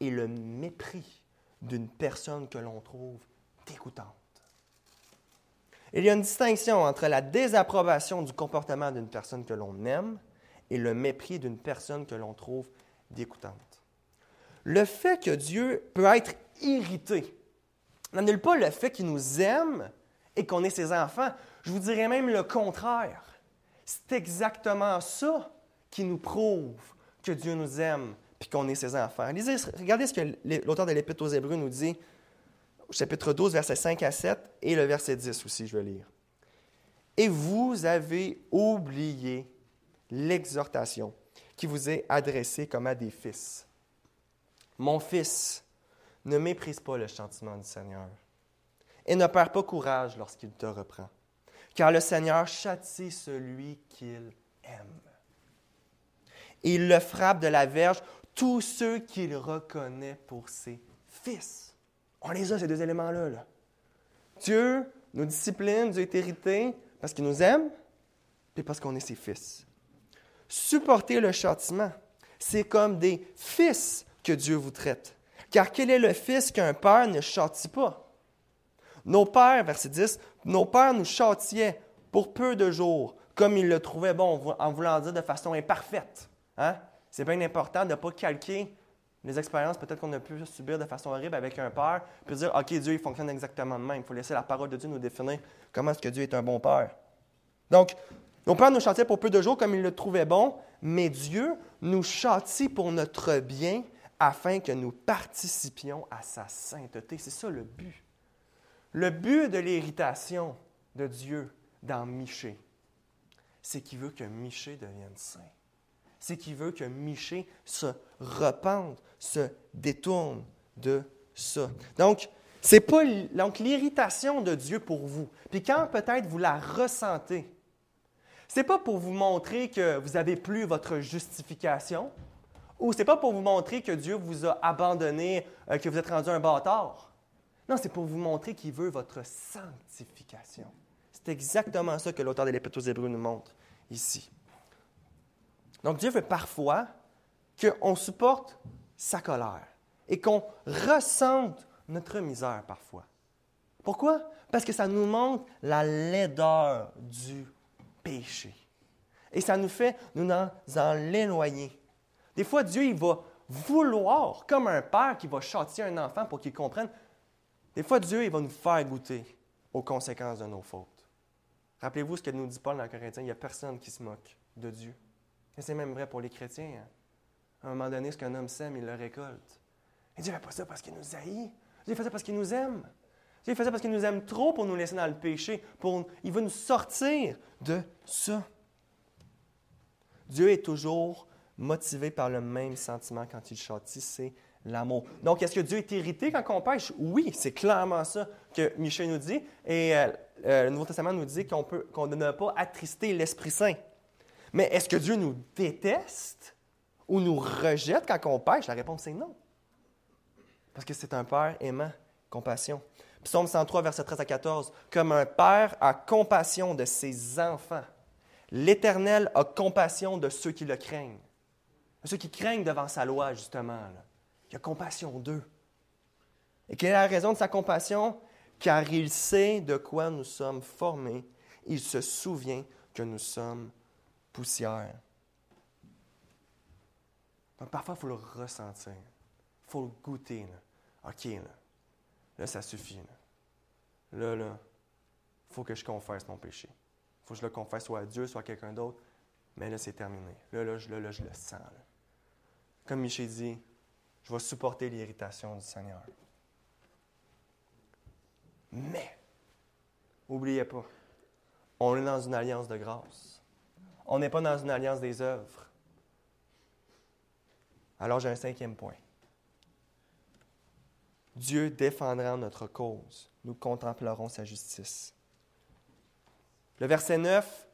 et le mépris d'une personne que l'on trouve dégoûtante. Il y a une distinction entre la désapprobation du comportement d'une personne que l'on aime et le mépris d'une personne que l'on trouve dégoûtante. Le fait que Dieu peut être irrité n'annule pas le fait qu'il nous aime et qu'on est ses enfants. Je vous dirais même le contraire. C'est exactement ça qui nous prouve que Dieu nous aime et qu'on est ses enfants. regardez ce que l'auteur de l'Épître aux Hébreux nous dit au chapitre 12, versets 5 à 7 et le verset 10 aussi, je vais lire. Et vous avez oublié l'exhortation qui vous est adressée comme à des fils. Mon fils, ne méprise pas le chantiment du Seigneur et ne perds pas courage lorsqu'il te reprend, car le Seigneur châtie celui qu'il aime. il le frappe de la verge tous ceux qu'il reconnaît pour ses fils. On les a, ces deux éléments-là. Là. Dieu nous discipline, Dieu est hérité parce qu'il nous aime et parce qu'on est ses fils. Supporter le châtiment, c'est comme des fils que Dieu vous traite. Car quel est le fils qu'un père ne châtie pas? Nos pères, verset 10, nos pères nous châtiaient pour peu de jours, comme ils le trouvaient bon, en voulant dire de façon imparfaite. Hein? C'est bien important de ne pas calquer les expériences peut-être qu'on a pu subir de façon horrible avec un père, puis dire, OK, Dieu, il fonctionne exactement de même. Il faut laisser la parole de Dieu nous définir comment est-ce que Dieu est un bon père. Donc, nos pères nous châtiaient pour peu de jours comme ils le trouvaient bon, mais Dieu nous châtie pour notre bien afin que nous participions à sa sainteté. C'est ça le but. Le but de l'irritation de Dieu dans Michée, c'est qu'il veut que Michée devienne saint. C'est qu'il veut que Michée se repente, se détourne de ça. Donc, c'est pas donc l'irritation de Dieu pour vous. Puis quand peut-être vous la ressentez, c'est pas pour vous montrer que vous avez plus votre justification, ou ce n'est pas pour vous montrer que Dieu vous a abandonné, euh, que vous êtes rendu un bâtard. Non, c'est pour vous montrer qu'il veut votre sanctification. C'est exactement ça que l'auteur de l'Épître aux Hébreux nous montre ici. Donc Dieu veut parfois qu'on supporte sa colère et qu'on ressente notre misère parfois. Pourquoi? Parce que ça nous montre la laideur du péché. Et ça nous fait nous en l'éloigner. Des fois, Dieu, il va vouloir, comme un père qui va châtier un enfant pour qu'il comprenne, des fois, Dieu, il va nous faire goûter aux conséquences de nos fautes. Rappelez-vous ce que nous dit Paul dans Corinthiens, il n'y a personne qui se moque de Dieu. Et c'est même vrai pour les chrétiens. Hein. À un moment donné, ce qu'un homme sème, il le récolte. Et Dieu ne fait pas ça parce qu'il nous haït. Dieu fait ça parce qu'il nous aime. Dieu fait ça parce qu'il nous aime trop pour nous laisser dans le péché. Pour, il veut nous sortir de ça. Dieu est toujours motivé par le même sentiment quand il châtie, c'est l'amour. Donc, est-ce que Dieu est irrité quand on pêche? Oui, c'est clairement ça que Michel nous dit. Et euh, euh, le Nouveau Testament nous dit qu'on qu'on ne doit pas attrister l'Esprit Saint. Mais est-ce que Dieu nous déteste ou nous rejette quand on pêche? La réponse est non. Parce que c'est un Père aimant, compassion. Psaume 103, verset 13 à 14. Comme un Père a compassion de ses enfants, l'Éternel a compassion de ceux qui le craignent. Ceux qui craignent devant sa loi, justement. Il a compassion d'eux. Et quelle est la raison de sa compassion? Car il sait de quoi nous sommes formés. Il se souvient que nous sommes poussière. Donc parfois, il faut le ressentir. Il faut le goûter. OK, là, là ça suffit. Là, là, il faut que je confesse mon péché. Il faut que je le confesse soit à Dieu, soit à quelqu'un d'autre. Mais là, c'est terminé. Là, là, je, là, je le sens. Comme Michel dit, je vais supporter l'irritation du Seigneur. Mais, n'oubliez pas, on est dans une alliance de grâce. On n'est pas dans une alliance des œuvres. Alors j'ai un cinquième point. Dieu défendra notre cause. Nous contemplerons sa justice. Le verset 9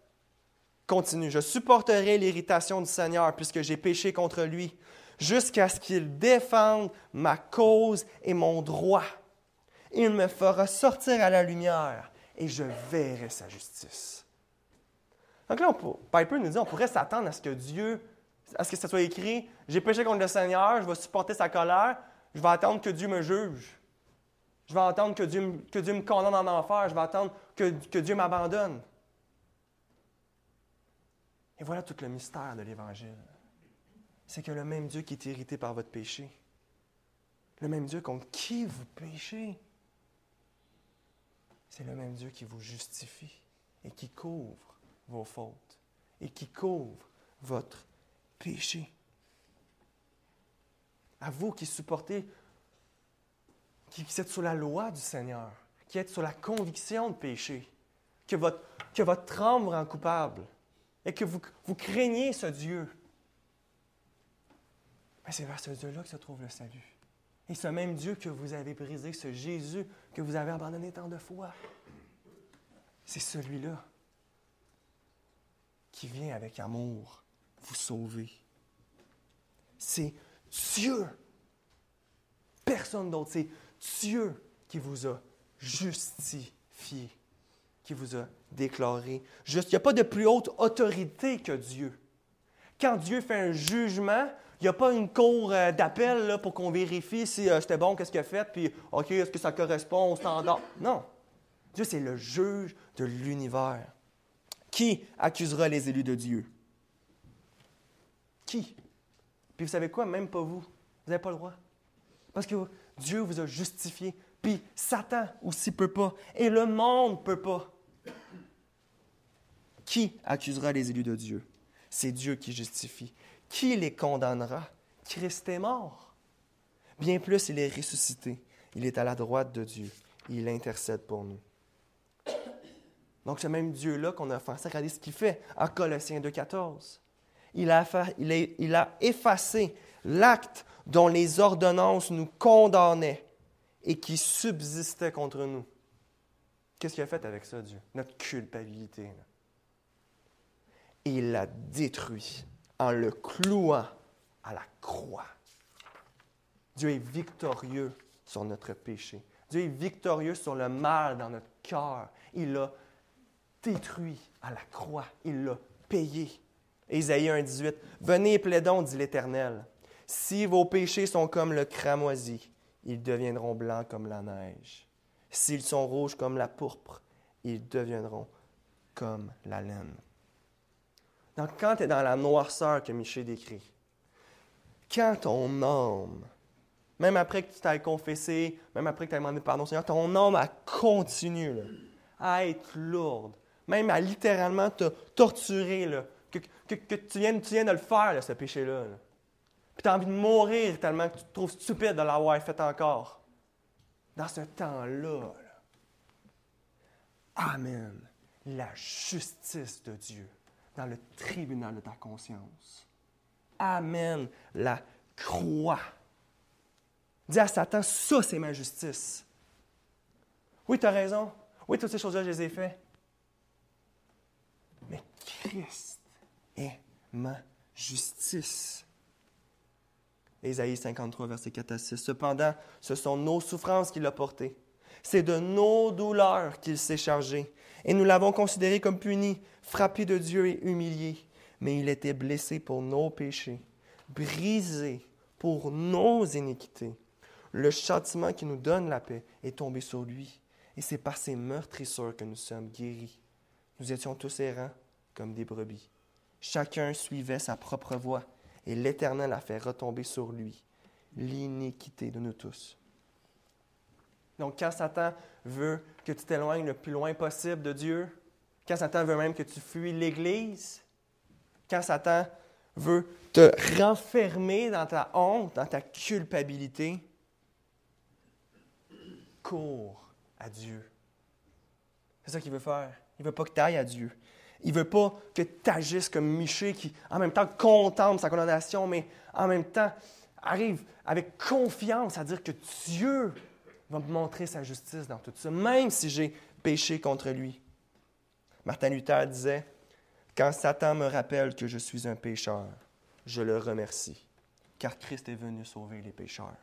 continue. Je supporterai l'irritation du Seigneur puisque j'ai péché contre lui, jusqu'à ce qu'il défende ma cause et mon droit. Il me fera sortir à la lumière et je verrai sa justice. Donc là, Piper nous dit on pourrait s'attendre à ce que Dieu, à ce que ça soit écrit J'ai péché contre le Seigneur, je vais supporter sa colère, je vais attendre que Dieu me juge. Je vais attendre que Dieu, me condamne en enfer, je vais attendre que, que Dieu m'abandonne. Et voilà tout le mystère de l'Évangile. C'est que le même Dieu qui est irrité par votre péché, le même Dieu contre qui vous péchez, c'est le même Dieu qui vous justifie et qui couvre vos fautes et qui couvre votre péché. À vous qui supportez, qui, êtes sous la loi du Seigneur, qui êtes sous la conviction de péché, que votre, que votre rend coupable, et que vous, vous craignez ce Dieu, mais c'est vers ce Dieu-là que se trouve le salut. Et ce même Dieu que vous avez brisé, ce Jésus que vous avez abandonné tant de fois, c'est celui-là qui vient avec amour vous sauver. C'est Dieu, personne d'autre, c'est Dieu qui vous a justifié qui vous a déclaré juste. Il n'y a pas de plus haute autorité que Dieu. Quand Dieu fait un jugement, il n'y a pas une cour euh, d'appel pour qu'on vérifie si euh, c'était bon, qu'est-ce qu'il a fait, puis OK, est-ce que ça correspond au standard? Non. Dieu, c'est le juge de l'univers. Qui accusera les élus de Dieu? Qui? Puis vous savez quoi? Même pas vous. Vous n'avez pas le droit. Parce que Dieu vous a justifié. Puis Satan aussi peut pas. Et le monde peut pas. Qui accusera les élus de Dieu? C'est Dieu qui justifie. Qui les condamnera? Christ est mort. Bien plus, il est ressuscité. Il est à la droite de Dieu. Il intercède pour nous. Donc, ce même Dieu-là qu'on a offensé, regardez ce qu'il fait en Colossiens 2,14. Il a, effacé l'acte dont les ordonnances nous condamnaient et qui subsistait contre nous. Qu'est-ce qu'il a fait avec ça, Dieu? Notre culpabilité. il l'a détruit en le clouant à la croix. Dieu est victorieux sur notre péché. Dieu est victorieux sur le mal dans notre cœur. Il l'a détruit à la croix. Il l'a payé. Ésaïe 1,18 Venez et plaidons, dit l'Éternel. Si vos péchés sont comme le cramoisi, ils deviendront blancs comme la neige. S'ils sont rouges comme la pourpre, ils deviendront comme la laine. Donc, quand tu es dans la noirceur que Michel décrit, quand ton âme, même après que tu t'aies confessé, même après que tu aies demandé pardon Seigneur, ton âme a continué à être lourde, même à littéralement te torturer, que, tu, viens, de le faire, ce péché-là. Puis tu as envie de mourir tellement que tu te trouves stupide de l'avoir fait encore. Dans ce temps-là, Amen. La justice de Dieu dans le tribunal de ta conscience. Amen. La croix. Dis à Satan, ça c'est ma justice. Oui, tu as raison. Oui, toutes ces choses-là, je les ai faites. Mais Christ ma justice. Ésaïe 53, verset 4 à 6. Cependant, ce sont nos souffrances qu'il a portées. C'est de nos douleurs qu'il s'est chargé. Et nous l'avons considéré comme puni, frappé de Dieu et humilié. Mais il était blessé pour nos péchés, brisé pour nos iniquités. Le châtiment qui nous donne la paix est tombé sur lui. Et c'est par ses meurtrissures que nous sommes guéris. Nous étions tous errants comme des brebis. Chacun suivait sa propre voie et l'Éternel a fait retomber sur lui l'iniquité de nous tous. Donc, quand Satan veut que tu t'éloignes le plus loin possible de Dieu, quand Satan veut même que tu fuis l'Église, quand Satan veut te renfermer dans ta honte, dans ta culpabilité, cours à Dieu. C'est ça qu'il veut faire. Il ne veut pas que tu ailles à Dieu. Il ne veut pas que tu agisses comme Miché qui, en même temps, contemple sa condamnation, mais en même temps, arrive avec confiance à dire que Dieu va me montrer sa justice dans tout ça, même si j'ai péché contre lui. Martin Luther disait, Quand Satan me rappelle que je suis un pécheur, je le remercie, car Christ est venu sauver les pécheurs.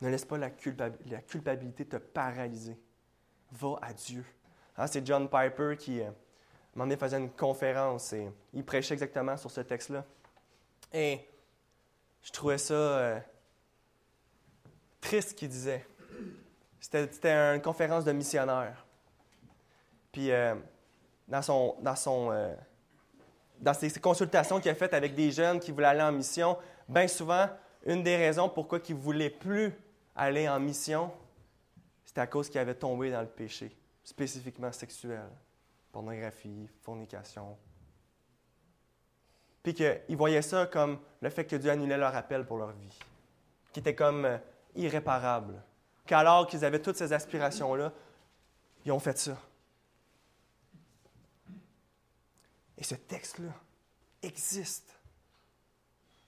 Ne laisse pas la, culpabilité te paralyser. Va à Dieu. Hein, c'est John Piper qui, euh, m'en faisait une conférence et il prêchait exactement sur ce texte-là. Et je trouvais ça euh, triste qu'il disait. C'était une conférence de missionnaires. Puis euh, dans, son, dans, son, euh, dans ses, consultations qu'il a faites avec des jeunes qui voulaient aller en mission, bien souvent, une des raisons pourquoi ils ne voulaient plus aller en mission, c'était à cause qu'ils avaient tombé dans le péché, spécifiquement sexuel, pornographie, fornication. Puis qu'ils voyaient ça comme le fait que Dieu annulait leur appel pour leur vie, qui était comme euh, irréparable. Qu'alors qu'ils avaient toutes ces aspirations-là, ils ont fait ça. Et ce texte-là existe.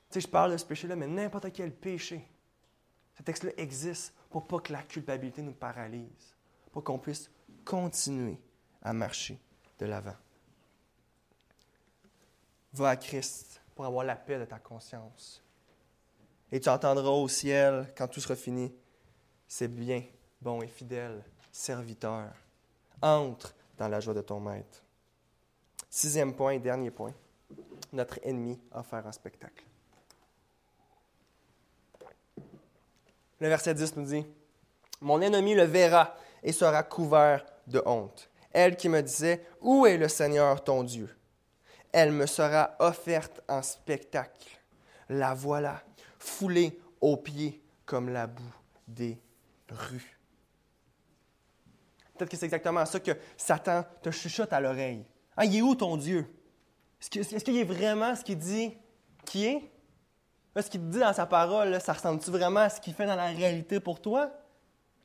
Tu sais, je parle de ce péché-là, mais n'importe quel péché, ce texte-là existe pour pas que la culpabilité nous paralyse, pour qu'on puisse continuer à marcher de l'avant. Va à Christ pour avoir la paix de ta conscience. Et tu entendras au ciel, quand tout sera fini, c'est bien, bon et fidèle serviteur. Entre dans la joie de ton maître. Sixième point et dernier point. Notre ennemi a offert un spectacle. Le verset 10 nous dit Mon ennemi le verra et sera couvert de honte. Elle qui me disait Où est le Seigneur ton Dieu Elle me sera offerte en spectacle. La voilà, foulée aux pieds comme la boue des rues. Peut-être que c'est exactement ça que Satan te chuchote à l'oreille. Ah, il est où ton Dieu? Est-ce qu'il est, vraiment ce qu'il dit qui est? Ce qu'il te dit dans sa parole, ça ressemble-tu vraiment à ce qu'il fait dans la réalité pour toi?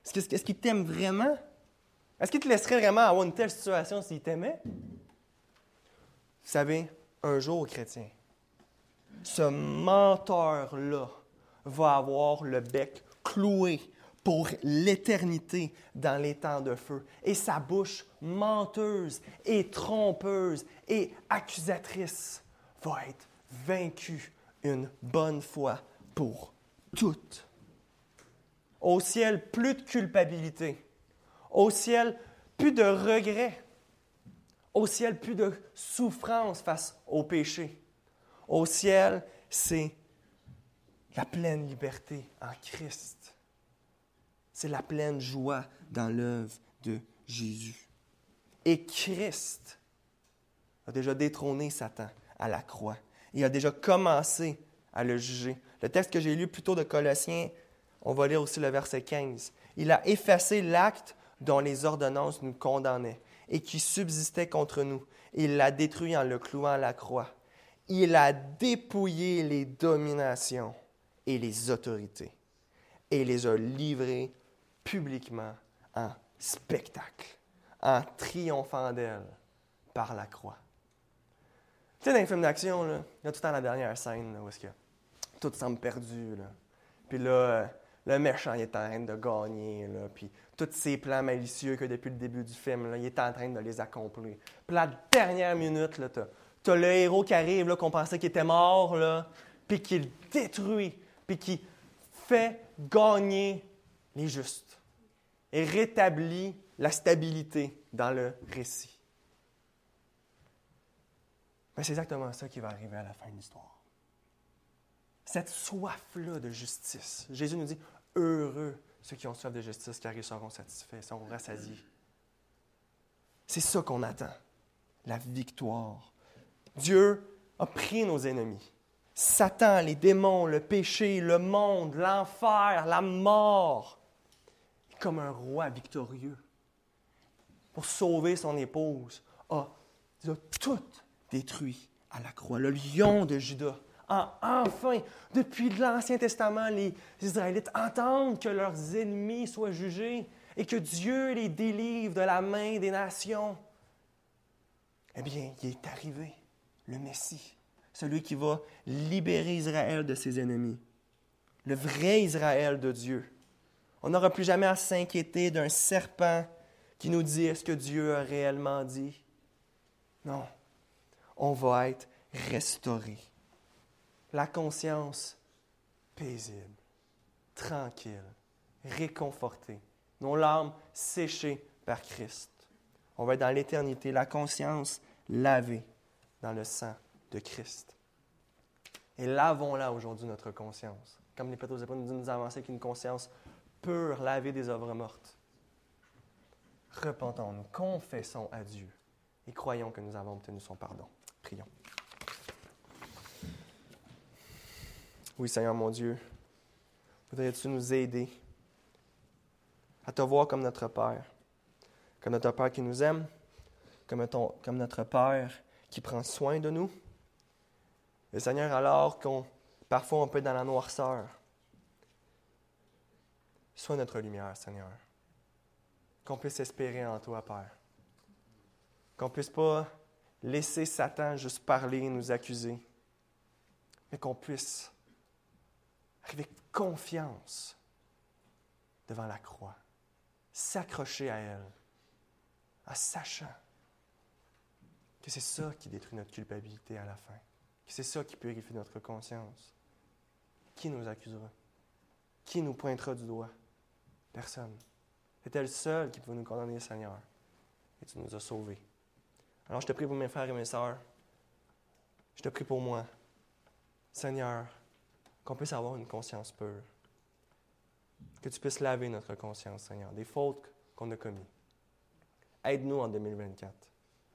Est-ce qu'il t'aime vraiment? Est-ce qu'il te laisserait vraiment avoir une telle situation s'il t'aimait? Vous savez, un jour, chrétien, ce menteur-là va avoir le bec cloué pour l'éternité dans les temps de feu. Et sa bouche menteuse et trompeuse et accusatrice va être vaincue une bonne fois pour toutes. Au ciel, plus de culpabilité. Au ciel, plus de regrets. Au ciel, plus de souffrance face au péché. Au ciel, c'est la pleine liberté en Christ. C'est la pleine joie dans l'œuvre de Jésus. Et Christ a déjà détrôné Satan à la croix. Il a déjà commencé à le juger. Le texte que j'ai lu plus tôt de Colossiens, on va lire aussi le verset 15. Il a effacé l'acte dont les ordonnances nous condamnaient et qui subsistait contre nous. Il l'a détruit en le clouant à la croix. Il a dépouillé les dominations et les autorités et les a livrées publiquement en spectacle, en triomphant d'elle par la croix. Tu sais, dans les films d'action, il y a tout le temps la dernière scène où est-ce que tout semble perdu. Là. Puis là, euh, le méchant est en train de gagner. Là, puis tous ses plans malicieux que depuis le début du film, là, il est en train de les accomplir. Puis la dernière minute, tu as, le héros qui arrive, qu'on pensait qu'il était mort, là, puis qu'il détruit, puis qui fait gagner les justes et rétablit la stabilité dans le récit. Ben, c'est exactement ça qui va arriver à la fin de l'histoire. Cette soif-là de justice. Jésus nous dit, heureux ceux qui ont soif de justice, car ils seront satisfaits, seront rassasiés. C'est ça qu'on attend, la victoire. Dieu a pris nos ennemis. Satan, les démons, le péché, le monde, l'enfer, la mort, comme un roi victorieux. Pour sauver son épouse, a, a tout détruit à la croix. Le lion de Judas enfin, depuis l'Ancien Testament, les Israélites entendent que leurs ennemis soient jugés et que Dieu les délivre de la main des nations. Eh bien, il est arrivé, le Messie, celui qui va libérer Israël de ses ennemis, le vrai Israël de Dieu. On n'aura plus jamais à s'inquiéter d'un serpent qui nous dit est-ce que Dieu a réellement dit. Non, on va être restauré. La conscience paisible, tranquille, réconfortée, nos larmes séchées par Christ. On va être dans l'éternité, la conscience lavée dans le sang de Christ. Et lavons-la aujourd'hui, notre conscience. Comme les pétos nous nous avancer avec une conscience pure, lavée des œuvres mortes. Repentons-nous, confessons à Dieu et croyons que nous avons obtenu son pardon. Prions. Oui, Seigneur mon Dieu, voudrais-tu nous aider à te voir comme notre Père, comme notre Père qui nous aime, comme, notre Père qui prend soin de nous? Et Seigneur, alors qu'on parfois on peut être dans la noirceur, sois notre lumière, Seigneur. Qu'on puisse espérer en toi, Père. Qu'on ne puisse pas laisser Satan juste parler et nous accuser, mais qu'on puisse arriver avec confiance devant la croix, s'accrocher à elle, en sachant que c'est ça qui détruit notre culpabilité à la fin, que c'est ça qui purifie notre conscience. Qui nous accusera? Qui nous pointera du doigt? Personne. C'était le seul qui pouvait nous condamner, Seigneur. Et tu nous as sauvés. Alors je te prie pour mes frères et mes sœurs. Je te prie pour moi. Seigneur, qu'on puisse avoir une conscience pure. Que tu puisses laver notre conscience, Seigneur, des fautes qu'on a commises. Aide-nous en 2024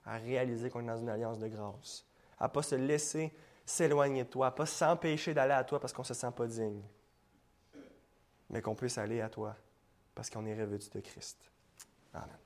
à réaliser qu'on est dans une alliance de grâce, à ne pas se laisser s'éloigner de toi, à ne pas s'empêcher d'aller à toi parce qu'on ne se sent pas digne, mais qu'on puisse aller à toi parce qu'on est revêtu de Christ. Amen.